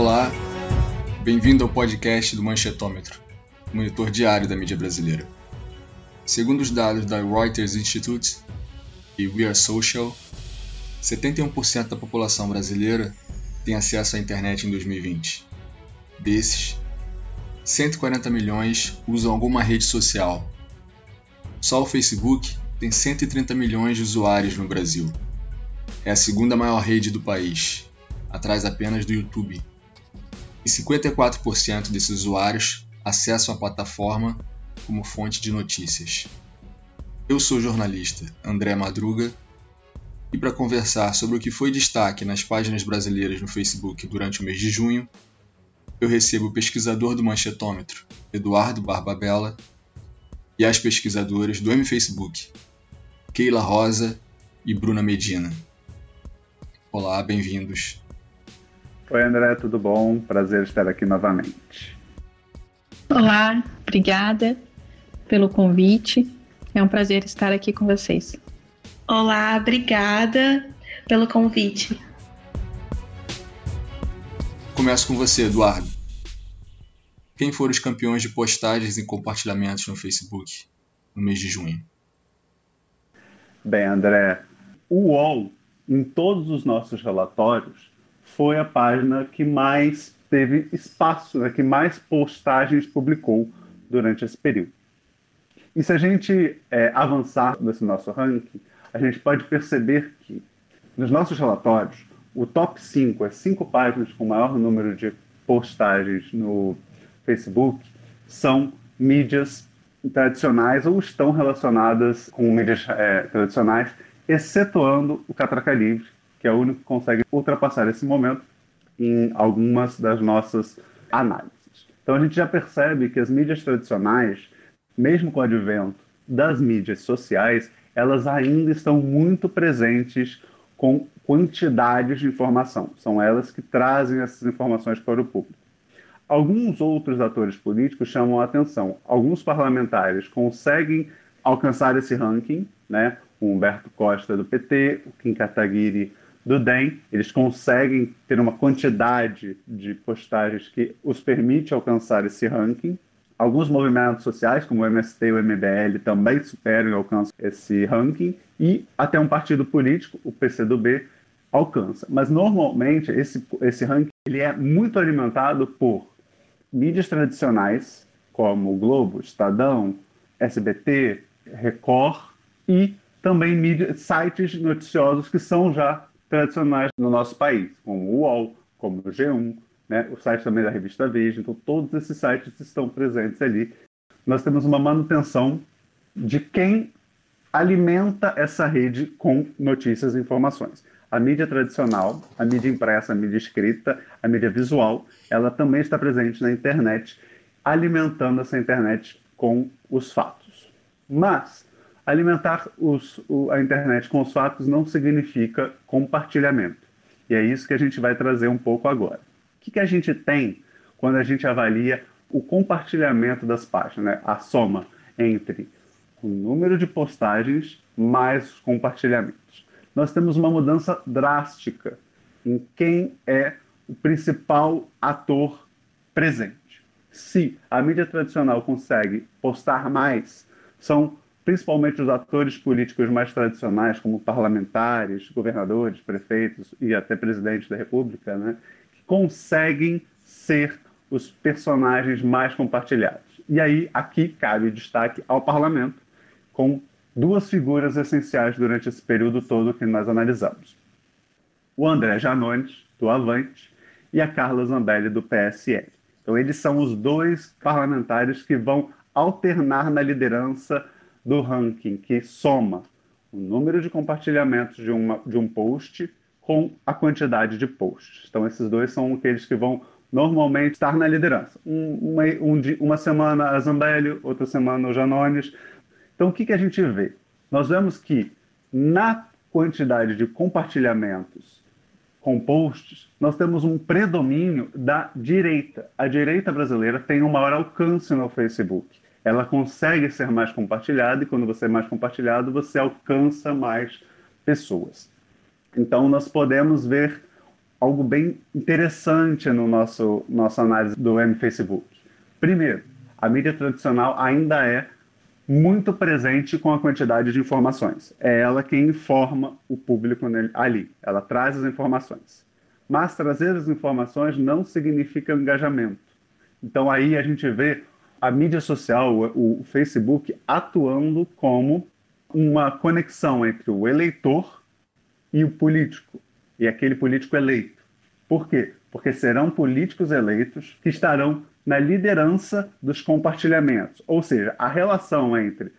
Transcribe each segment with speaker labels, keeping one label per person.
Speaker 1: Olá, bem-vindo ao podcast do Manchetômetro, monitor diário da mídia brasileira. Segundo os dados da Reuters Institute e We Are Social, 71% da população brasileira tem acesso à internet em 2020. Desses, 140 milhões usam alguma rede social. Só o Facebook tem 130 milhões de usuários no Brasil. É a segunda maior rede do país, atrás apenas do YouTube. E 54% desses usuários acessam a plataforma como fonte de notícias. Eu sou o jornalista André Madruga e para conversar sobre o que foi destaque nas páginas brasileiras no Facebook durante o mês de junho, eu recebo o pesquisador do Manchetômetro, Eduardo Barbabella, e as pesquisadoras do M-Facebook, Keila Rosa e Bruna Medina. Olá, bem-vindos.
Speaker 2: Oi, André, tudo bom? Prazer estar aqui novamente.
Speaker 3: Olá, obrigada pelo convite. É um prazer estar aqui com vocês.
Speaker 4: Olá, obrigada pelo convite.
Speaker 1: Começo com você, Eduardo. Quem foram os campeões de postagens e compartilhamentos no Facebook no mês de junho?
Speaker 2: Bem, André, o UOL em todos os nossos relatórios, foi a página que mais teve espaço, né, que mais postagens publicou durante esse período. E se a gente é, avançar nesse nosso ranking, a gente pode perceber que nos nossos relatórios, o top 5, as cinco páginas com maior número de postagens no Facebook, são mídias tradicionais ou estão relacionadas com mídias é, tradicionais excetuando o Catraca Livre, que é o único que consegue ultrapassar esse momento em algumas das nossas análises. Então a gente já percebe que as mídias tradicionais, mesmo com o advento das mídias sociais, elas ainda estão muito presentes com quantidades de informação. São elas que trazem essas informações para o público. Alguns outros atores políticos chamam a atenção. Alguns parlamentares conseguem alcançar esse ranking, né? o Humberto Costa do PT, o Kim Kataguiri do DEM, eles conseguem ter uma quantidade de postagens que os permite alcançar esse ranking. Alguns movimentos sociais, como o MST e o MBL, também superam e alcançam esse ranking. E até um partido político, o PCdoB, alcança. Mas normalmente esse, esse ranking ele é muito alimentado por mídias tradicionais, como o Globo, Estadão, SBT, Record e também mídia, sites noticiosos que são já tradicionais no nosso país, como o UOL, como o G1, né? o site também da revista Veja. Então, todos esses sites estão presentes ali. Nós temos uma manutenção de quem alimenta essa rede com notícias e informações. A mídia tradicional, a mídia impressa, a mídia escrita, a mídia visual, ela também está presente na internet, alimentando essa internet com os fatos. Mas alimentar os, o, a internet com os fatos não significa compartilhamento. E é isso que a gente vai trazer um pouco agora. O que, que a gente tem quando a gente avalia o compartilhamento das páginas, né? a soma entre o número de postagens mais os compartilhamentos? Nós temos uma mudança drástica em quem é o principal ator presente. Se a mídia tradicional consegue postar mais, são principalmente os atores políticos mais tradicionais, como parlamentares, governadores, prefeitos e até presidentes da República, né, que conseguem ser os personagens mais compartilhados. E aí, aqui cabe o destaque ao parlamento, com duas figuras essenciais durante esse período todo que nós analisamos. O André Janones, do Avante, e a Carla Zambelli, do PSL. Então, eles são os dois parlamentares que vão alternar na liderança do ranking que soma o número de compartilhamentos de, uma, de um post com a quantidade de posts. Então, esses dois são aqueles que vão normalmente estar na liderança. Um, uma, um, uma semana a Zambelli, outra semana o Janones. Então, o que, que a gente vê? Nós vemos que na quantidade de compartilhamentos com posts, nós temos um predomínio da direita. A direita brasileira tem um maior alcance no Facebook ela consegue ser mais compartilhada e quando você é mais compartilhado, você alcança mais pessoas. Então, nós podemos ver algo bem interessante no nosso nossa análise do M Facebook. Primeiro, a mídia tradicional ainda é muito presente com a quantidade de informações. É ela quem informa o público ali. Ela traz as informações. Mas trazer as informações não significa engajamento. Então aí a gente vê a mídia social, o, Facebook, atuando como uma conexão entre o eleitor e o político, e aquele político eleito. Por quê? Porque serão políticos eleitos que estarão na liderança dos compartilhamentos. Ou seja, a relação entre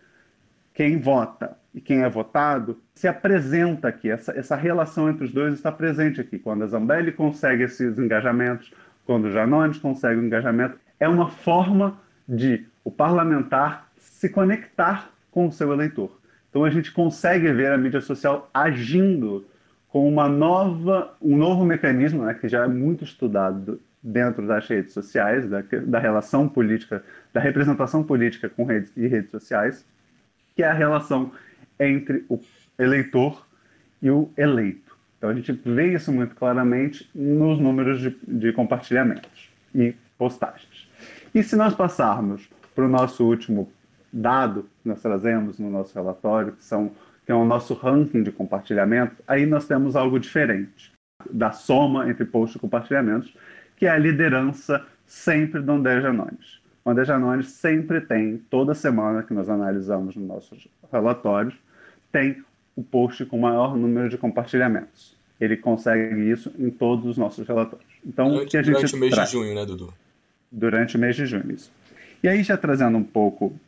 Speaker 2: quem vota e quem é votado se apresenta aqui. Essa, essa relação entre os dois está presente aqui. Quando a Zambelli consegue esses engajamentos, quando o Janones consegue o engajamento, é uma forma de o parlamentar se conectar com o seu eleitor. Então a gente consegue ver a mídia social agindo com uma nova, um novo mecanismo, né, que já é muito estudado dentro das redes sociais, da, da relação política, da representação política com redes e redes sociais, que é a relação entre o eleitor e o eleito. Então a gente vê isso muito claramente nos números de, de compartilhamentos e postagens. E se nós passarmos para o nosso último dado que nós trazemos no nosso relatório, que, são, que é o nosso ranking de compartilhamento, aí nós temos algo diferente da soma entre posts e compartilhamentos, que é a liderança sempre do André Janones. O André Janones sempre tem, toda semana que nós analisamos nos nossos relatórios, tem o post com maior número de compartilhamentos. Ele consegue isso em todos os nossos relatórios. Então,
Speaker 1: durante,
Speaker 2: o que a gente
Speaker 1: durante o mês
Speaker 2: traz?
Speaker 1: de junho, né, Dudu?
Speaker 2: Durante o mês de junho, isso. E aí, já trazendo um pouco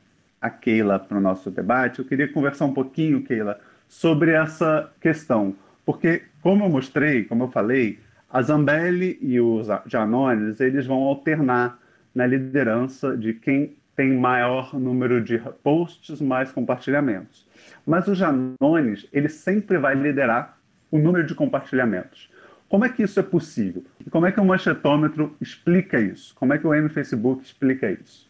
Speaker 2: a Keila para o nosso debate, eu queria conversar um pouquinho, Keila, sobre essa questão. Porque, como eu mostrei, como eu falei, a Zambelli e os Janones, eles vão alternar na liderança de quem tem maior número de posts mais compartilhamentos. Mas o Janones, ele sempre vai liderar o número de compartilhamentos. Como é que isso é possível? E como é que o manchetômetro explica isso? Como é que o M Facebook explica isso?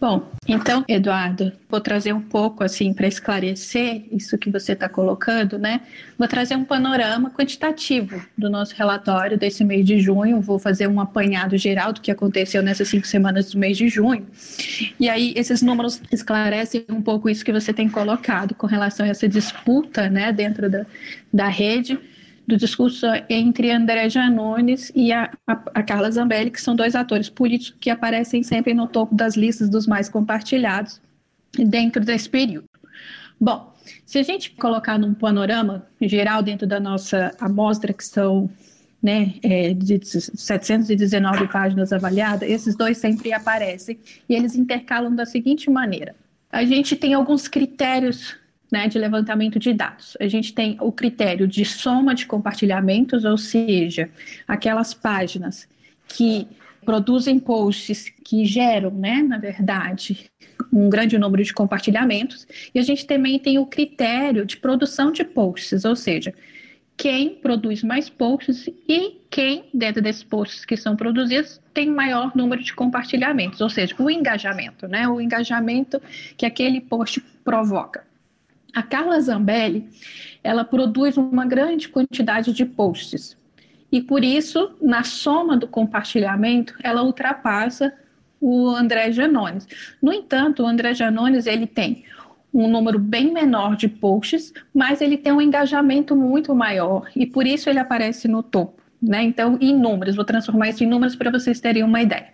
Speaker 3: Bom, então, Eduardo, vou trazer um pouco assim para esclarecer isso que você está colocando, né? Vou trazer um panorama quantitativo do nosso relatório desse mês de junho. Vou fazer um apanhado geral do que aconteceu nessas cinco semanas do mês de junho. E aí, esses números esclarecem um pouco isso que você tem colocado com relação a essa disputa, né, dentro da, da rede do discurso entre André Janones e a, a, a, Carla Zambelli, que são dois atores políticos que aparecem sempre no topo das listas dos mais compartilhados dentro desse período. Bom, se a gente colocar num panorama geral dentro da nossa amostra, que são né, é, de 719 páginas avaliadas, esses dois sempre aparecem e eles intercalam da seguinte maneira. A gente tem alguns critérios né, de levantamento de dados. A gente tem o critério de soma de compartilhamentos, ou seja, aquelas páginas que produzem posts que geram, né, na verdade, um grande número de compartilhamentos. E a gente também tem o critério de produção de posts, ou seja, quem produz mais posts e quem, dentro desses posts que são produzidos, tem maior número de compartilhamentos, ou seja, o engajamento, né? O engajamento que aquele post provoca. A Carla Zambelli, ela produz uma grande quantidade de posts. E por isso, na soma do compartilhamento, ela ultrapassa o André Janones. No entanto, o André Janones, ele tem um número bem menor de posts, mas ele tem um engajamento muito maior e por isso ele aparece no topo. Né? Então, em números, vou transformar isso em números para vocês terem uma ideia.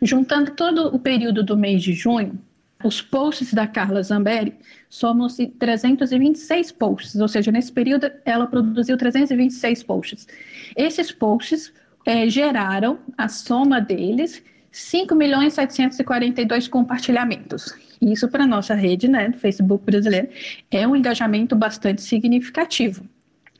Speaker 3: Juntando todo o período do mês de junho, os posts da Carla Zambelli somam-se 326 posts, ou seja, nesse período ela produziu 326 posts. Esses posts é, geraram, a soma deles, 5 milhões 742 compartilhamentos. Isso para a nossa rede, né, do Facebook brasileiro, é um engajamento bastante significativo.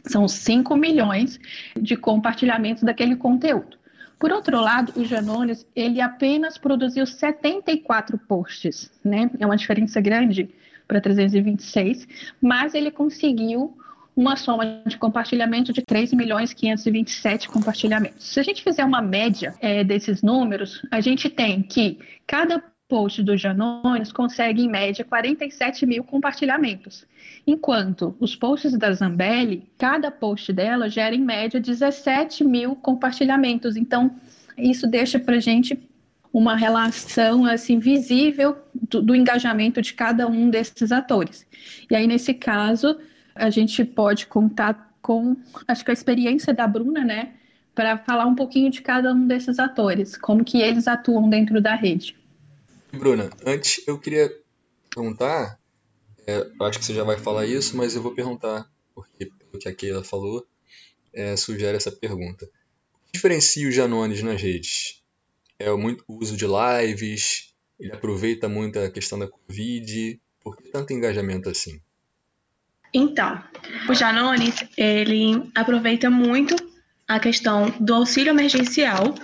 Speaker 3: São 5 milhões de compartilhamentos daquele conteúdo. Por outro lado, o Janones, ele apenas produziu 74 posts, né? É uma diferença grande para 326, mas ele conseguiu uma soma de compartilhamento de 3 milhões 527 compartilhamentos. Se a gente fizer uma média é, desses números, a gente tem que cada post do Janones consegue, em média, 47 mil compartilhamentos, enquanto os posts da Zambelli, cada post dela gera, em média, 17 mil compartilhamentos. Então, isso deixa para gente uma relação assim visível do, do, engajamento de cada um desses atores. E aí nesse caso a gente pode contar com acho que a experiência da Bruna, né, para falar um pouquinho de cada um desses atores, como que eles atuam dentro da rede.
Speaker 1: Bruna, antes eu queria perguntar, é, acho que você já vai falar isso, mas eu vou perguntar porque o que a Keila falou é, sugere essa pergunta. O que diferencia o Janones nas redes? é o muito uso de lives, ele aproveita muito a questão da Covid. Por que tanto engajamento assim?
Speaker 4: Então, o Janones, ele aproveita muito a questão do auxílio emergencial,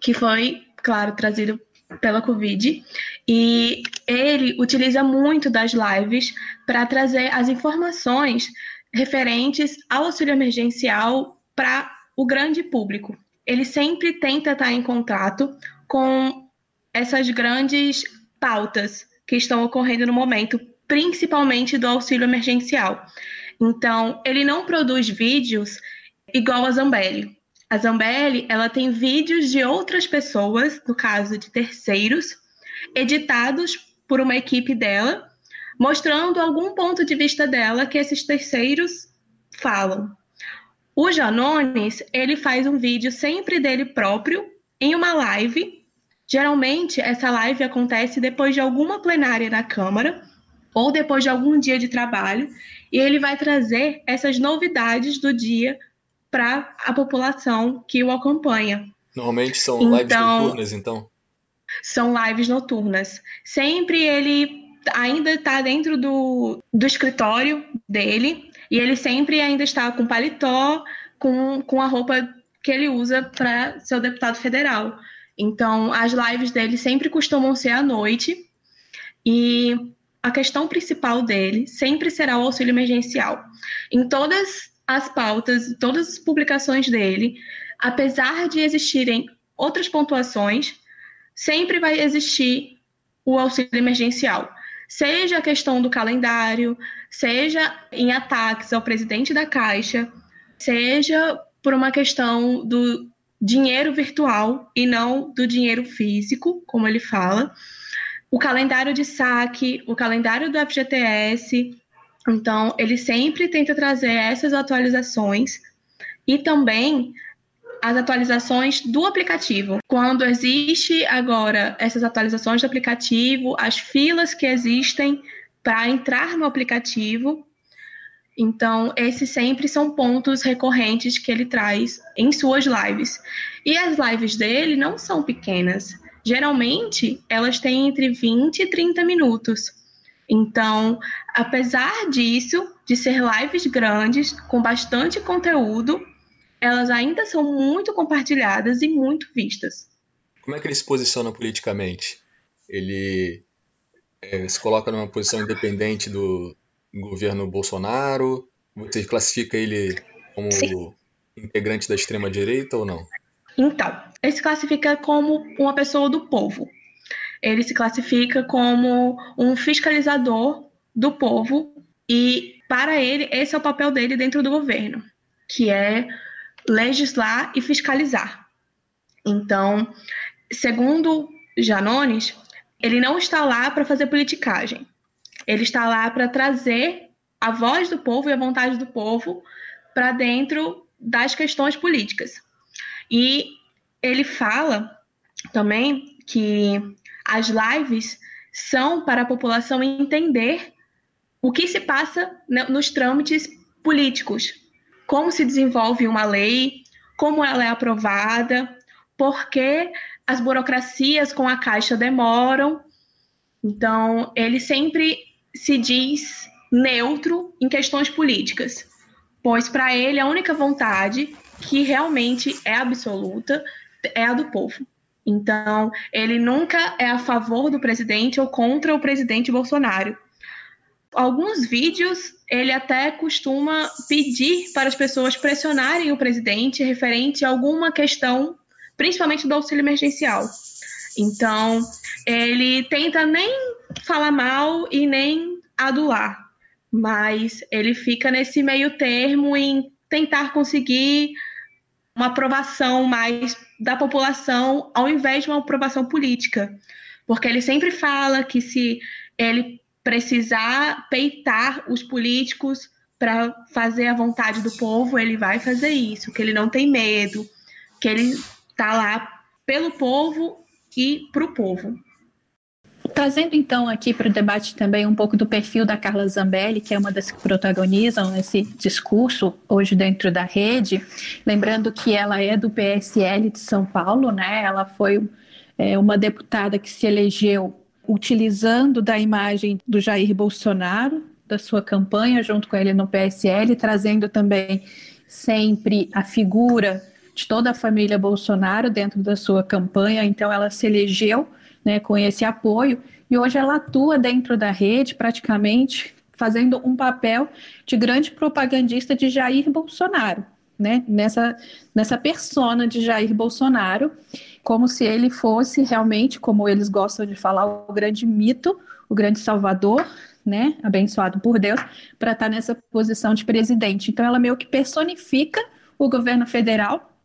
Speaker 4: que foi, claro, trazido pela Covid, e ele utiliza muito das lives para trazer as informações referentes ao auxílio emergencial para o grande público ele sempre tenta estar em contato com essas grandes pautas que estão ocorrendo no momento, principalmente do auxílio emergencial. Então, ele não produz vídeos igual a Zambelli. A Zambelli, ela tem vídeos de outras pessoas, no caso de terceiros, editados por uma equipe dela, mostrando algum ponto de vista dela que esses terceiros falam. O Janones, ele faz um vídeo sempre dele próprio em uma live. Geralmente, essa live acontece depois de alguma plenária na Câmara ou depois de algum dia de trabalho, e ele vai trazer essas novidades do dia para a população que o acompanha.
Speaker 1: Normalmente são então, lives noturnas, então?
Speaker 4: São lives noturnas. Sempre ele ainda está dentro do, do escritório dele, e ele sempre ainda está com paletó, com, com a roupa que ele usa para ser o deputado federal. Então, as lives dele sempre costumam ser à noite. E a questão principal dele sempre será o auxílio emergencial. Em todas as pautas, todas as publicações dele, apesar de existirem outras pontuações, sempre vai existir o auxílio emergencial seja a questão do calendário, seja em ataques ao presidente da Caixa, seja por uma questão do dinheiro virtual e não do dinheiro físico, como ele fala, o calendário de saque, o calendário do FGTS. Então, ele sempre tenta trazer essas atualizações e também as atualizações do aplicativo. Quando existe agora essas atualizações do aplicativo, as filas que existem para entrar no aplicativo. Então, esses sempre são pontos recorrentes que ele traz em suas lives. E as lives dele não são pequenas. Geralmente, elas têm entre 20 e 30 minutos. Então, apesar disso, de ser lives grandes, com bastante conteúdo, elas ainda são muito compartilhadas e muito vistas.
Speaker 1: Como é que ele se posiciona politicamente? Ele é, se coloca numa posição independente do governo Bolsonaro? Você classifica ele como Sim. integrante da extrema direita ou não?
Speaker 4: Então, ele se classifica como uma pessoa do povo. Ele se classifica como um fiscalizador do povo e para ele esse é o papel dele dentro do governo, que é legislar e fiscalizar. Então, segundo Janones, ele não está lá para fazer politicagem. Ele está lá para trazer a voz do povo e a vontade do povo para dentro das questões políticas. E ele fala também que as lives são para a população entender o que se passa nos trâmites políticos, como se desenvolve uma lei, como ela é aprovada, por que as burocracias com a Caixa demoram. Então, ele sempre se diz neutro em questões políticas, pois para ele a única vontade que realmente é absoluta é a do povo. Então, ele nunca é a favor do presidente ou contra o presidente Bolsonaro. Alguns vídeos ele até costuma pedir para as pessoas pressionarem o presidente referente a alguma questão, principalmente do auxílio emergencial. Então, ele tenta nem falar mal e nem adular, mas ele fica nesse meio termo em tentar conseguir uma aprovação mais da população ao invés de uma aprovação política. Porque ele sempre fala que se ele precisar peitar os políticos para fazer a vontade do povo, ele vai fazer isso, que ele não tem medo, que ele está lá pelo povo e para o povo.
Speaker 3: Trazendo então aqui para o debate também um pouco do perfil da Carla Zambelli, que é uma das que protagonizam esse discurso hoje dentro da rede, lembrando que ela é do PSL de São Paulo, né? Ela foi é, uma deputada que se elegeu utilizando da imagem do Jair Bolsonaro, da sua campanha junto com ele no PSL, trazendo também sempre a figura de toda a família Bolsonaro dentro da sua campanha. Então ela se elegeu né, com esse apoio, e hoje ela atua dentro da rede, praticamente fazendo um papel de grande propagandista de Jair Bolsonaro, né, nessa, nessa persona de Jair Bolsonaro, como se ele fosse realmente, como eles gostam de falar, o grande mito, o grande salvador, né, abençoado por Deus, para estar tá nessa posição de presidente. Então ela meio que personifica o governo federal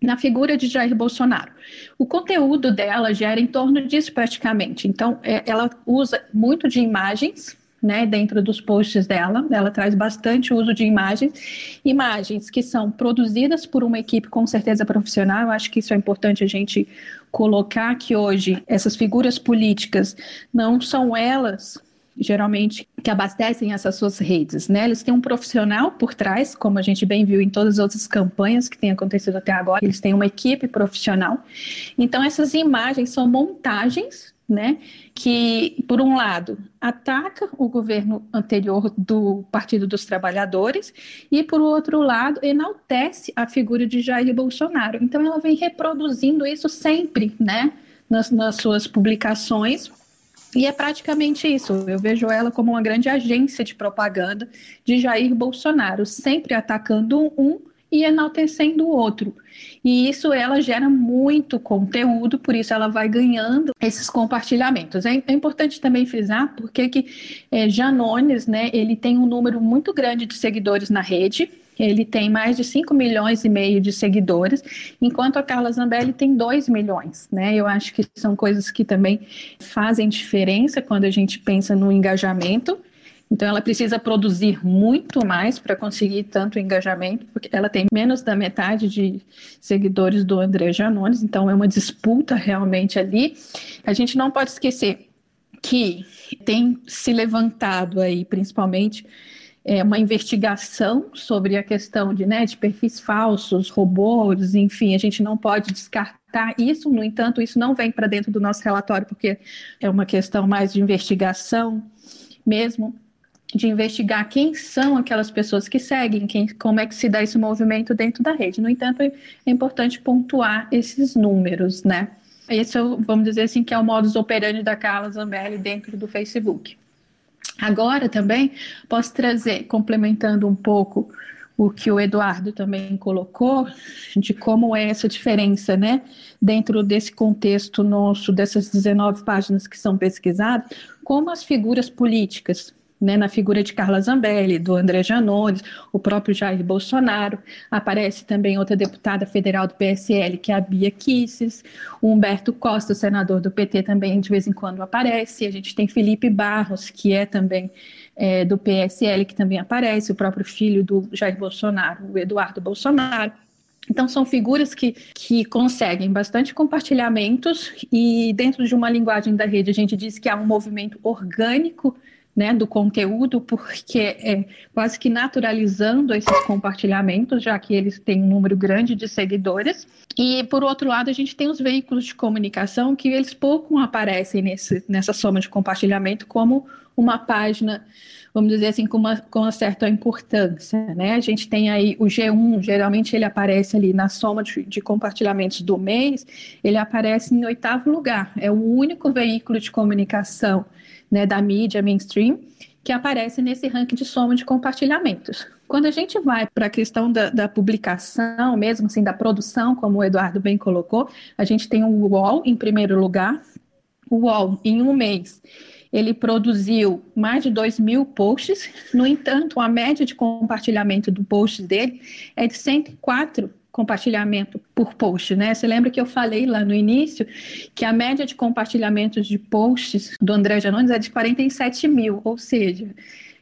Speaker 3: na figura de Jair Bolsonaro. O conteúdo dela gera em torno disso praticamente. Então, é, ela usa muito de imagens, né, dentro dos posts dela. Ela traz bastante uso de imagens, imagens que são produzidas por uma equipe com certeza profissional. Eu acho que isso é importante a gente colocar que hoje essas figuras políticas não são elas geralmente que abastecem essas suas redes, né? Eles têm um profissional por trás, como a gente bem viu em todas as outras campanhas que têm acontecido até agora, eles têm uma equipe profissional. Então essas imagens são montagens, né, que por um lado ataca o governo anterior do Partido dos Trabalhadores e por outro lado enaltece a figura de Jair Bolsonaro. Então ela vem reproduzindo isso sempre, né, nas, nas suas publicações e é praticamente isso. Eu vejo ela como uma grande agência de propaganda de Jair Bolsonaro, sempre atacando um e enaltecendo o outro. E isso ela gera muito conteúdo, por isso ela vai ganhando esses compartilhamentos. É, é importante também frisar porque que é, Janones, né, ele tem um número muito grande de seguidores na rede, ele tem mais de 5 milhões e meio de seguidores, enquanto a Carla Zambelli tem 2 milhões, né? Eu acho que são coisas que também fazem diferença quando a gente pensa no engajamento. Então, ela precisa produzir muito mais para conseguir tanto engajamento, porque ela tem menos da metade de seguidores do André Janones, então é uma disputa realmente ali. A gente não pode esquecer que tem se levantado aí, principalmente, é, uma investigação sobre a questão de, né, de perfis falsos, robôs, enfim, a gente não pode descartar isso, no entanto, isso não vem para dentro do nosso relatório, porque é uma questão mais de investigação mesmo, de investigar quem são aquelas pessoas que seguem, quem, como é que se dá esse movimento dentro da rede. No entanto, é importante pontuar esses números, né? Esse, é vamos dizer assim, que é o modus operandi da Carla Zambelli dentro do Facebook. Agora também posso trazer, complementando um pouco o que o Eduardo também colocou, de como é essa diferença, né, dentro desse contexto nosso, dessas 19 páginas que são pesquisadas, como as figuras políticas né, na figura de Carla Zambelli, do André Janones, o próprio Jair Bolsonaro. Aparece também outra deputada federal do PSL, que é a Bia Kisses, o Humberto Costa, senador do PT, também de vez em quando aparece. A gente tem Felipe Barros, que é também é, do PSL, que também aparece, o próprio filho do Jair Bolsonaro, o Eduardo Bolsonaro. Então, são figuras que, que conseguem bastante compartilhamentos, e dentro de uma linguagem da rede, a gente diz que há um movimento orgânico né, do conteúdo, porque é quase que naturalizando esses compartilhamentos, já que eles têm um número grande de seguidores. E, por outro lado, a gente tem os veículos de comunicação que eles pouco aparecem nesse, nessa soma de compartilhamento como uma página, vamos dizer assim, com uma, com uma certa importância. Né? A gente tem aí o G1, geralmente ele aparece ali na soma de, de compartilhamentos do mês, ele aparece em oitavo lugar. É o único veículo de comunicação né, da mídia mainstream que aparece nesse ranking de soma de compartilhamentos. Quando a gente vai para a questão da, da, publicação, mesmo assim, da produção, como o Eduardo bem colocou, a gente tem o UOL em primeiro lugar. O UOL, em um mês, ele produziu mais de 2 mil posts, no entanto, a média de compartilhamento do post dele é de 104 compartilhamento por post, né? Você lembra que eu falei lá no início que a média de compartilhamentos de posts do André Janones é de 47 mil, ou seja,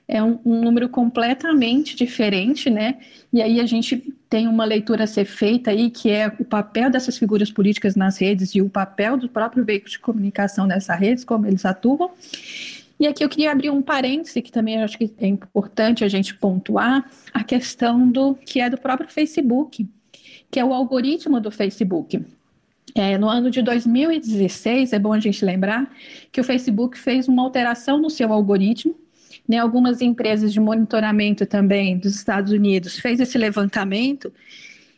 Speaker 3: é um, um, número completamente diferente, né? E aí a gente tem uma leitura a ser feita aí, que é o papel dessas figuras políticas nas redes e o papel do próprio veículo de comunicação nessas redes, como eles atuam. E aqui eu queria abrir um parêntese, que também acho que é importante a gente pontuar, a questão do que é do próprio Facebook, que é o algoritmo do Facebook. É, no ano de 2016, é bom a gente lembrar que o Facebook fez uma alteração no seu algoritmo, né, algumas empresas de monitoramento também dos Estados Unidos fez esse levantamento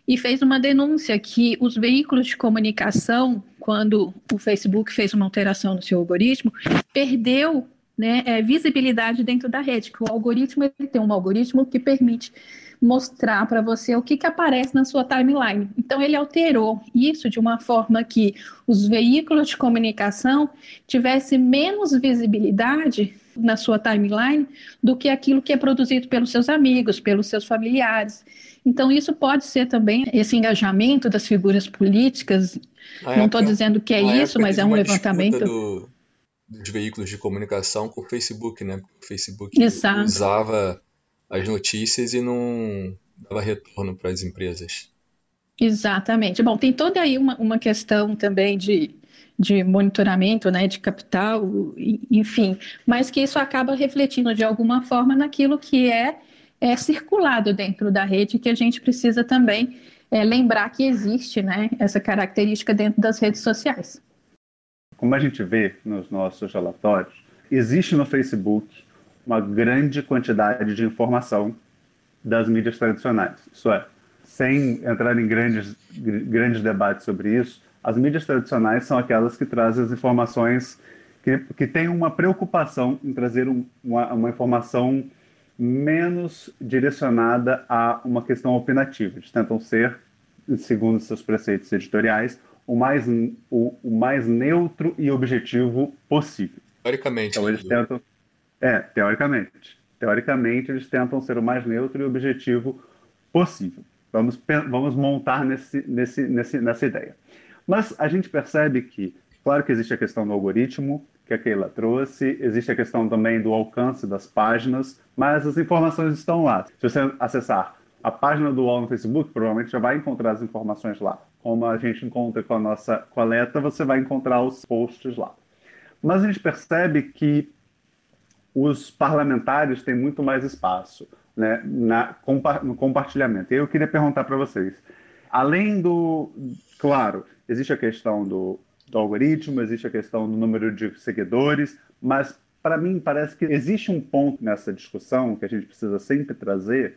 Speaker 3: e fez uma denúncia que os veículos de comunicação, quando o Facebook fez uma alteração no seu algoritmo, perdeu né, é, visibilidade dentro da rede, que o algoritmo ele tem um algoritmo que permite mostrar para você o que, que aparece na sua timeline. Então, ele alterou isso de uma forma que os veículos de comunicação tivessem menos visibilidade na sua timeline do que aquilo que é produzido pelos seus amigos, pelos seus familiares. Então, isso pode ser também esse engajamento das figuras políticas. Na Não estou dizendo que é isso, mas é um levantamento.
Speaker 1: Do, dos veículos de comunicação com o Facebook, né? O Facebook Exato. usava as notícias e não dava retorno para as empresas.
Speaker 3: Exatamente. Bom, tem toda aí uma, uma questão também de, de monitoramento, né, de capital, enfim, mas que isso acaba refletindo de alguma forma naquilo que é, é circulado dentro da rede, que a gente precisa também é, lembrar que existe, né, essa característica dentro das redes sociais.
Speaker 2: Como a gente vê nos nossos relatórios, existe no Facebook uma grande quantidade de informação das mídias tradicionais. Isso é, sem entrar em grandes, grandes debates sobre isso, as mídias tradicionais são aquelas que trazem as informações que, que têm uma preocupação em trazer um, uma, uma informação menos direcionada a uma questão opinativa. Eles tentam ser, segundo seus preceitos editoriais, o mais, o, o mais neutro e objetivo possível.
Speaker 1: Teoricamente.
Speaker 2: Então eles tentam é, teoricamente. Teoricamente, eles tentam ser o mais neutro e objetivo possível. Vamos, vamos montar nesse, nesse, nesse, nessa ideia. Mas a gente percebe que, claro que existe a questão do algoritmo, que a Keila trouxe, existe a questão também do alcance das páginas, mas as informações estão lá. Se você acessar a página do UOL no Facebook, provavelmente já vai encontrar as informações lá. Como a gente encontra com a nossa coleta, você vai encontrar os posts lá. Mas a gente percebe que os parlamentares têm muito mais espaço né, na, no compartilhamento. E eu queria perguntar para vocês, além do, claro, existe a questão do, do algoritmo, existe a questão do número de seguidores, mas para mim parece que existe um ponto nessa discussão que a gente precisa sempre trazer,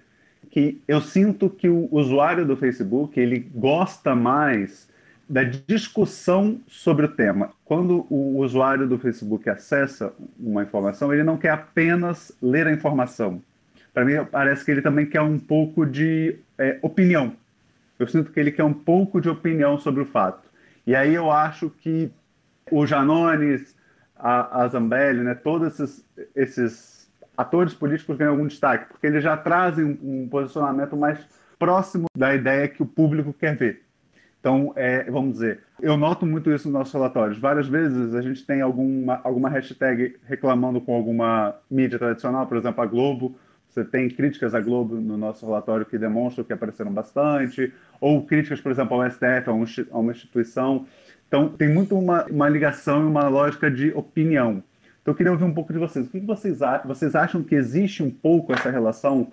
Speaker 2: que eu sinto que o usuário do Facebook ele gosta mais da discussão sobre o tema. Quando o usuário do Facebook acessa uma informação, ele não quer apenas ler a informação. Para mim, parece que ele também quer um pouco de é, opinião. Eu sinto que ele quer um pouco de opinião sobre o fato. E aí eu acho que o Janones, a, a Zambelli, né, todos esses, esses atores políticos ganham algum destaque, porque eles já trazem um, um posicionamento mais próximo da ideia que o público quer ver. Então, é, vamos dizer, eu noto muito isso nos nossos relatórios. Várias vezes a gente tem alguma, alguma hashtag reclamando com alguma mídia tradicional, por exemplo, a Globo. Você tem críticas à Globo no nosso relatório que demonstram que apareceram bastante, ou críticas, por exemplo, ao STF, a uma instituição. Então, tem muito uma, uma ligação e uma lógica de opinião. Então, eu queria ouvir um pouco de vocês. O que vocês, vocês acham que existe um pouco essa relação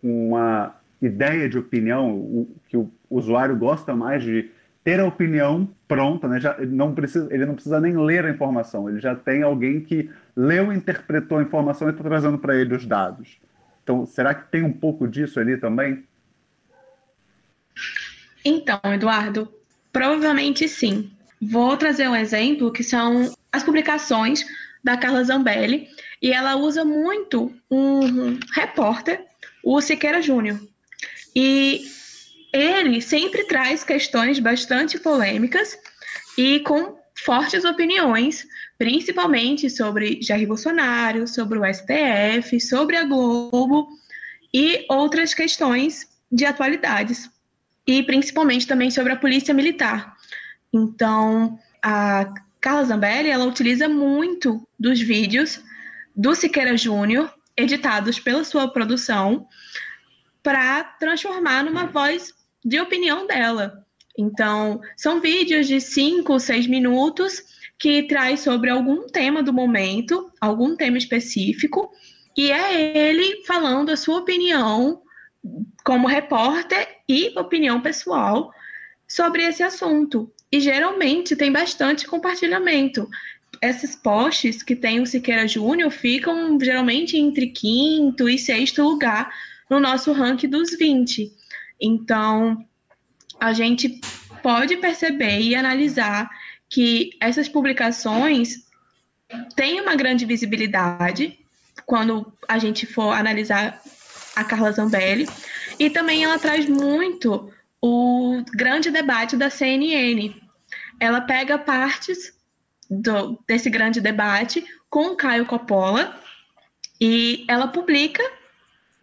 Speaker 2: com uma ideia de opinião, o, que o usuário gosta mais de ter a opinião pronta, né? já, não precisa, ele não precisa nem ler a informação, ele já tem alguém que leu, interpretou a informação e está trazendo para ele os dados. Então, será que tem um pouco disso ali também?
Speaker 4: Então, Eduardo, provavelmente sim. Vou trazer um exemplo que são as publicações da Carla Zambelli, e ela usa muito um repórter o Siqueira Júnior. E ele sempre traz questões bastante polêmicas e com fortes opiniões, principalmente sobre Jair Bolsonaro, sobre o STF, sobre a Globo e outras questões de atualidades, e principalmente também sobre a polícia militar. Então, a Carla Zambelli, ela utiliza muito dos vídeos do Siqueira Júnior, editados pela sua produção, para transformar numa voz de opinião dela. Então, são vídeos de 5, 6 minutos que traz sobre algum tema do momento, algum tema específico, e é ele falando a sua opinião como repórter e opinião pessoal sobre esse assunto. E geralmente tem bastante compartilhamento. Esses posts que tem o Siqueira Júnior ficam geralmente entre quinto e sexto lugar no nosso ranking dos 20. Então, a gente pode perceber e analisar que essas publicações têm uma grande visibilidade quando a gente for analisar a Carla Zambelli, e também ela traz muito o grande debate da CNN. Ela pega partes do, desse grande debate com o Caio Coppola e ela publica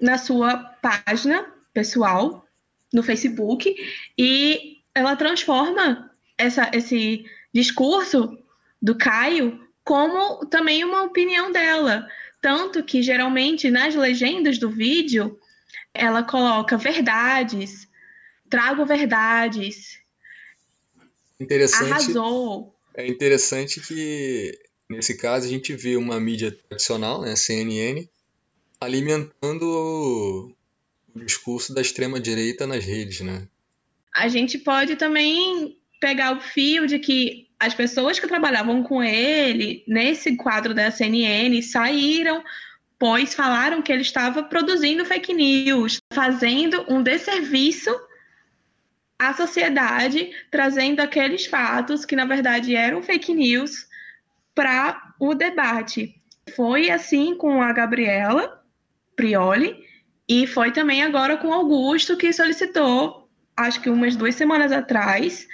Speaker 4: na sua página pessoal no Facebook e ela transforma essa, esse discurso do Caio como também uma opinião dela. Tanto que geralmente nas legendas do vídeo ela coloca verdades, trago verdades,
Speaker 1: interessante,
Speaker 4: arrasou.
Speaker 1: É interessante que nesse caso a gente vê uma mídia tradicional, né, CNN, alimentando o discurso da extrema direita nas redes, né?
Speaker 4: A gente pode também pegar o fio de que as pessoas que trabalhavam com ele nesse quadro da CNN saíram, pois falaram que ele estava produzindo fake news, fazendo um desserviço à sociedade, trazendo aqueles fatos que na verdade eram fake news para o debate. Foi assim com a Gabriela Prioli e foi também agora com Augusto que solicitou, acho que umas duas semanas atrás,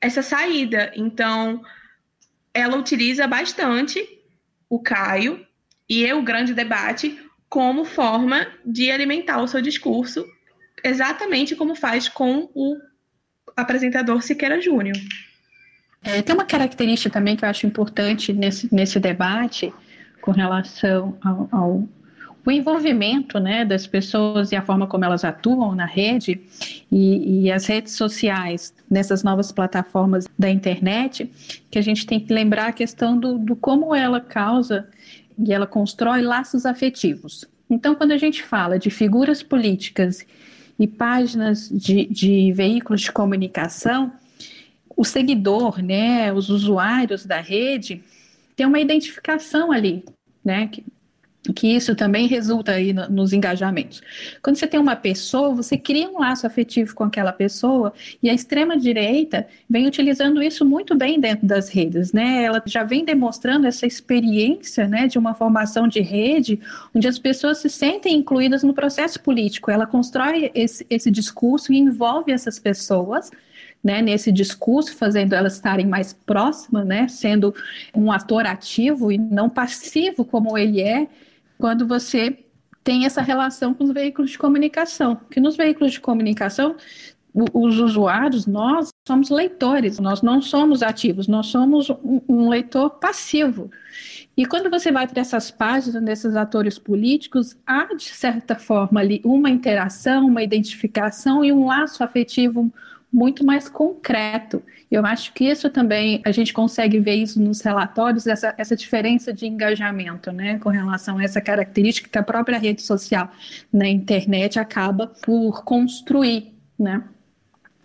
Speaker 4: essa saída. Então, ela utiliza bastante o Caio e o grande debate como forma de alimentar o seu discurso, exatamente como faz com o apresentador Siqueira Júnior.
Speaker 3: É, tem uma característica também que eu acho importante nesse, nesse debate com relação ao, ao o envolvimento né, das pessoas e a forma como elas atuam na rede e, e, as redes sociais nessas novas plataformas da internet, que a gente tem que lembrar a questão do, do como ela causa e ela constrói laços afetivos. Então, quando a gente fala de figuras políticas e páginas de, de veículos de comunicação, o seguidor, né, os usuários da rede, tem uma identificação ali, né, que isso também resulta aí no, nos engajamentos. Quando você tem uma pessoa, você cria um laço afetivo com aquela pessoa e a extrema direita vem utilizando isso muito bem dentro das redes, né? Ela já vem demonstrando essa experiência, né, de uma formação de rede onde as pessoas se sentem incluídas no processo político. Ela constrói esse, esse discurso e envolve essas pessoas né, nesse discurso, fazendo elas estarem mais próximas, né, sendo um ator ativo e não passivo como ele é, quando você tem essa relação com os veículos de comunicação. Porque nos veículos de comunicação, os usuários, nós somos leitores, nós não somos ativos, nós somos um, um leitor passivo. E quando você vai para essas páginas desses atores políticos, há, de certa forma, ali uma interação, uma identificação e um laço afetivo muito mais concreto. Eu acho que isso também, a gente consegue ver isso nos relatórios, essa, essa diferença de engajamento, né, com relação a essa característica que a própria rede social na internet acaba por construir, né.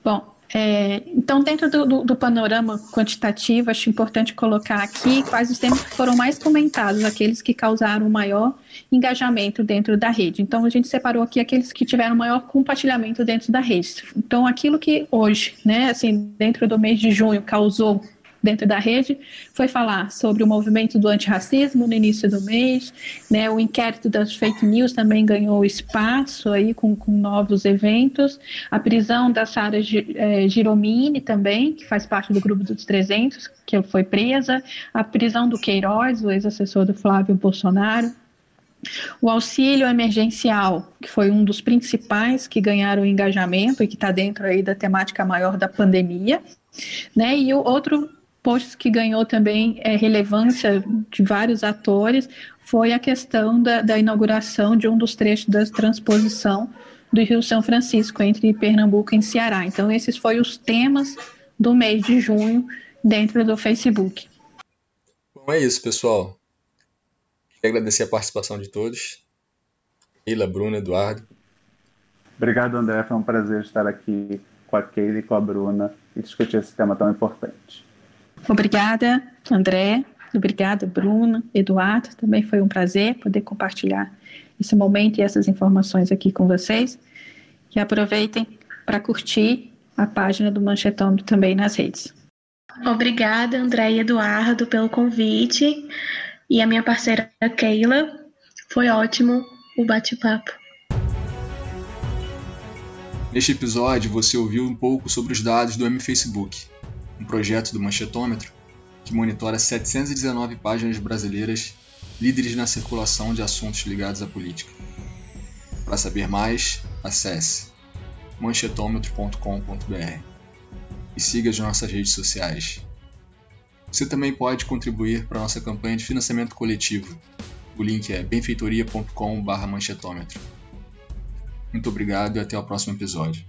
Speaker 3: Bom, é, então, dentro do, do, do, panorama quantitativo, acho importante colocar aqui quais os temas que foram mais comentados, aqueles que causaram maior engajamento dentro da rede. Então, a gente separou aqui aqueles que tiveram maior compartilhamento dentro da rede. Então, aquilo que hoje, né, assim, dentro do mês de junho, causou dentro da rede, foi falar sobre o movimento do antirracismo no início do mês, né, o inquérito das fake news também ganhou espaço aí com, com novos eventos, a prisão da Sara é, Giromini também, que faz parte do grupo dos 300, que foi presa, a prisão do Queiroz, o ex-assessor do Flávio Bolsonaro, o auxílio emergencial, que foi um dos principais que ganharam engajamento e que está dentro aí da temática maior da pandemia, né? E o outro post que ganhou também é, relevância de vários atores foi a questão da, da inauguração de um dos trechos da transposição do Rio São Francisco entre Pernambuco e Ceará. Então esses foram os temas do mês de junho dentro do Facebook.
Speaker 1: Bom, é isso, pessoal. Queria agradecer a participação de todos. Keila, Bruna, Eduardo.
Speaker 2: Obrigado, André. Foi um prazer estar aqui com a Keila e com a Bruna e discutir esse tema tão importante.
Speaker 3: Obrigada, André. Obrigada, Bruna, Eduardo. Também foi um prazer poder compartilhar esse momento e essas informações aqui com vocês. E aproveitem para curtir a página do Manchetão também nas redes.
Speaker 4: Obrigada, André e Eduardo, pelo convite e a minha parceira Keila. Foi ótimo o bate-papo.
Speaker 1: Neste episódio, você ouviu um pouco sobre os dados do M-Facebook, um projeto do Manchetômetro que monitora 719 páginas brasileiras líderes na circulação de assuntos ligados à política. Para saber mais, acesse manchetômetro.com.br e siga as nossas redes sociais você também pode contribuir para a nossa campanha de financiamento coletivo. O link é benfeitoria.com/manchetômetro. Muito obrigado e até o próximo episódio.